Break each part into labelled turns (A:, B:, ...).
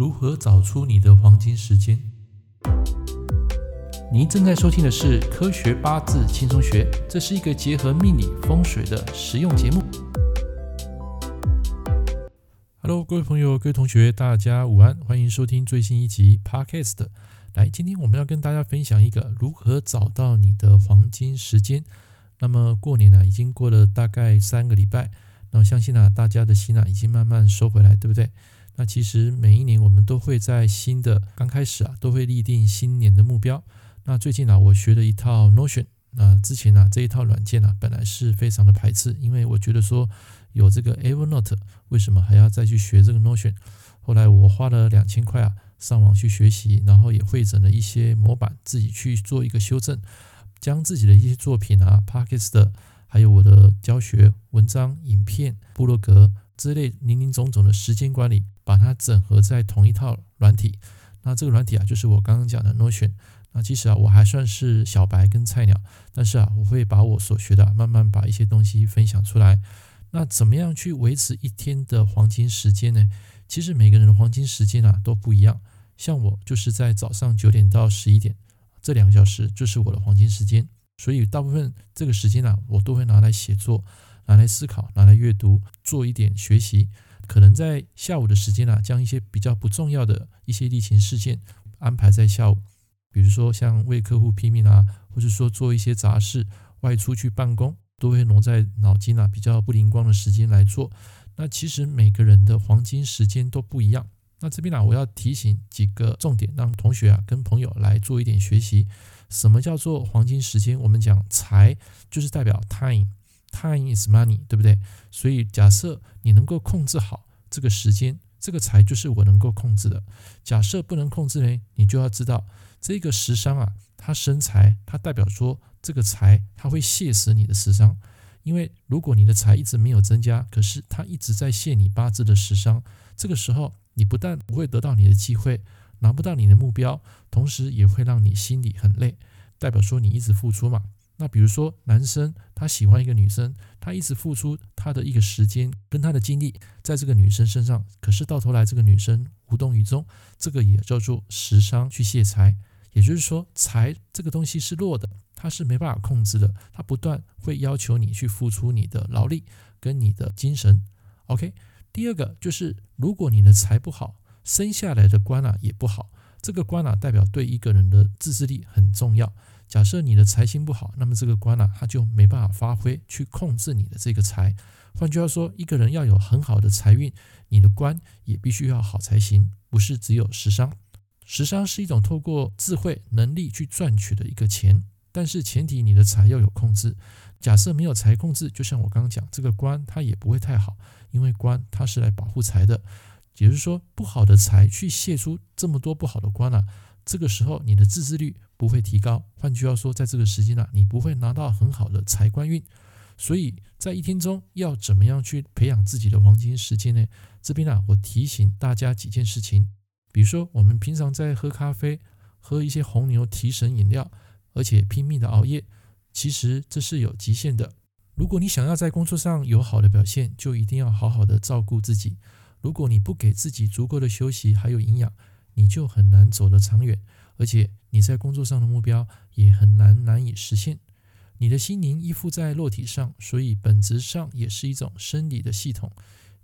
A: 如何找出你的黄金时间？您正在收听的是《科学八字轻松学》，这是一个结合命理风水的实用节目。Hello，各位朋友、各位同学，大家午安，欢迎收听最新一集 Podcast。来，今天我们要跟大家分享一个如何找到你的黄金时间。那么过年呢，已经过了大概三个礼拜，那我相信呢，大家的心呢，已经慢慢收回来，对不对？那其实每一年我们都会在新的刚开始啊，都会立定新年的目标。那最近呢，我学了一套 Notion。那之前呢，这一套软件呢，本来是非常的排斥，因为我觉得说有这个 Evernote，为什么还要再去学这个 Notion？后来我花了两千块啊，上网去学习，然后也汇整了一些模板，自己去做一个修正，将自己的一些作品啊，Podcast，还有我的教学文章、影片、部落格之类林林总总的时间管理。把它整合在同一套软体，那这个软体啊，就是我刚刚讲的 Notion。那其实啊，我还算是小白跟菜鸟，但是啊，我会把我所学的，慢慢把一些东西分享出来。那怎么样去维持一天的黄金时间呢？其实每个人的黄金时间啊都不一样。像我就是在早上九点到十一点这两个小时就是我的黄金时间，所以大部分这个时间啊，我都会拿来写作，拿来思考，拿来阅读，做一点学习。可能在下午的时间啊，将一些比较不重要的一些例行事件安排在下午，比如说像为客户拼命啊，或者说做一些杂事、外出去办公，都会挪在脑筋啊比较不灵光的时间来做。那其实每个人的黄金时间都不一样。那这边呢、啊，我要提醒几个重点，让同学啊跟朋友来做一点学习。什么叫做黄金时间？我们讲财就是代表 time。Time is money，对不对？所以假设你能够控制好这个时间，这个财就是我能够控制的。假设不能控制呢，你就要知道这个食伤啊，它生财，它代表说这个财它会泄死你的食伤。因为如果你的财一直没有增加，可是它一直在泄你八字的食伤，这个时候你不但不会得到你的机会，拿不到你的目标，同时也会让你心里很累，代表说你一直付出嘛。那比如说，男生他喜欢一个女生，他一直付出他的一个时间跟他的精力在这个女生身上，可是到头来这个女生无动于衷，这个也叫做食伤去泄财。也就是说，财这个东西是弱的，它是没办法控制的，它不断会要求你去付出你的劳力跟你的精神。OK，第二个就是，如果你的财不好，生下来的官啊也不好，这个官啊代表对一个人的自制力很重要。假设你的财星不好，那么这个官啊，他就没办法发挥去控制你的这个财。换句话说，一个人要有很好的财运，你的官也必须要好才行，不是只有食伤。食伤是一种透过智慧能力去赚取的一个钱，但是前提你的财要有控制。假设没有财控制，就像我刚刚讲，这个官它也不会太好，因为官它是来保护财的。也就是说，不好的财去泄出这么多不好的官啊。这个时候，你的自制力不会提高。换句话说，在这个时间呢，你不会拿到很好的财官运。所以在一天中要怎么样去培养自己的黄金时间呢？这边呢，我提醒大家几件事情。比如说，我们平常在喝咖啡、喝一些红牛提神饮料，而且拼命的熬夜，其实这是有极限的。如果你想要在工作上有好的表现，就一定要好好的照顾自己。如果你不给自己足够的休息还有营养，你就很难走得长远，而且你在工作上的目标也很难难以实现。你的心灵依附在肉体上，所以本质上也是一种生理的系统。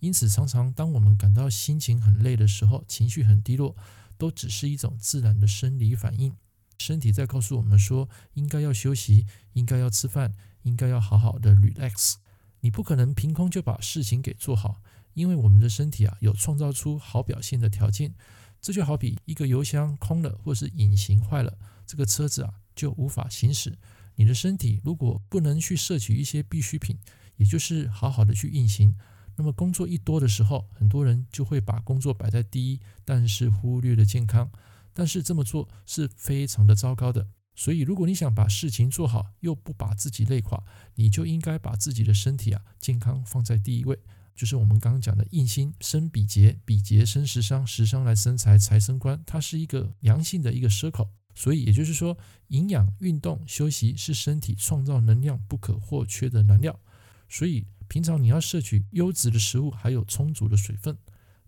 A: 因此，常常当我们感到心情很累的时候，情绪很低落，都只是一种自然的生理反应。身体在告诉我们说，应该要休息，应该要吃饭，应该要好好的 relax。你不可能凭空就把事情给做好，因为我们的身体啊，有创造出好表现的条件。这就好比一个油箱空了，或是引擎坏了，这个车子啊就无法行驶。你的身体如果不能去摄取一些必需品，也就是好好的去运行，那么工作一多的时候，很多人就会把工作摆在第一，但是忽略了健康。但是这么做是非常的糟糕的。所以，如果你想把事情做好，又不把自己累垮，你就应该把自己的身体啊健康放在第一位。就是我们刚刚讲的印星生比劫，比劫生食伤，食伤来生财，财生官，它是一个良性的一个 circle。所以也就是说，营养、运动、休息是身体创造能量不可或缺的燃料。所以平常你要摄取优质的食物，还有充足的水分。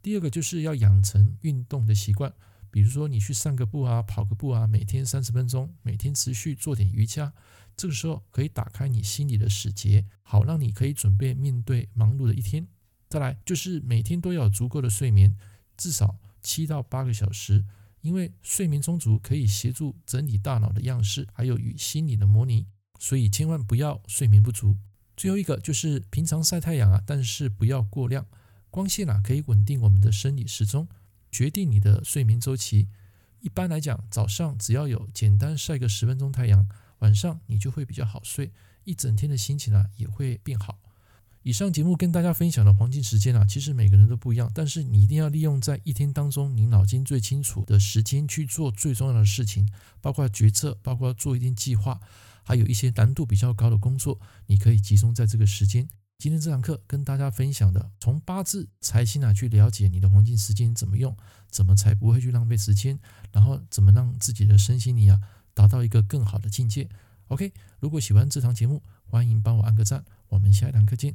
A: 第二个就是要养成运动的习惯，比如说你去散个步啊，跑个步啊，每天三十分钟，每天持续做点瑜伽，这个时候可以打开你心里的死结，好让你可以准备面对忙碌的一天。再来就是每天都要足够的睡眠，至少七到八个小时，因为睡眠充足可以协助整理大脑的样式，还有与心理的模拟，所以千万不要睡眠不足。最后一个就是平常晒太阳啊，但是不要过量。光线啊可以稳定我们的生理时钟，决定你的睡眠周期。一般来讲，早上只要有简单晒个十分钟太阳，晚上你就会比较好睡，一整天的心情啊也会变好。以上节目跟大家分享的黄金时间啊，其实每个人都不一样，但是你一定要利用在一天当中你脑筋最清楚的时间去做最重要的事情，包括决策，包括做一定计划。还有一些难度比较高的工作，你可以集中在这个时间。今天这堂课跟大家分享的，从八字财星啊去了解你的黄金时间怎么用，怎么才不会去浪费时间，然后怎么让自己的身心灵啊达到一个更好的境界。OK，如果喜欢这堂节目，欢迎帮我按个赞。我们下一堂课见，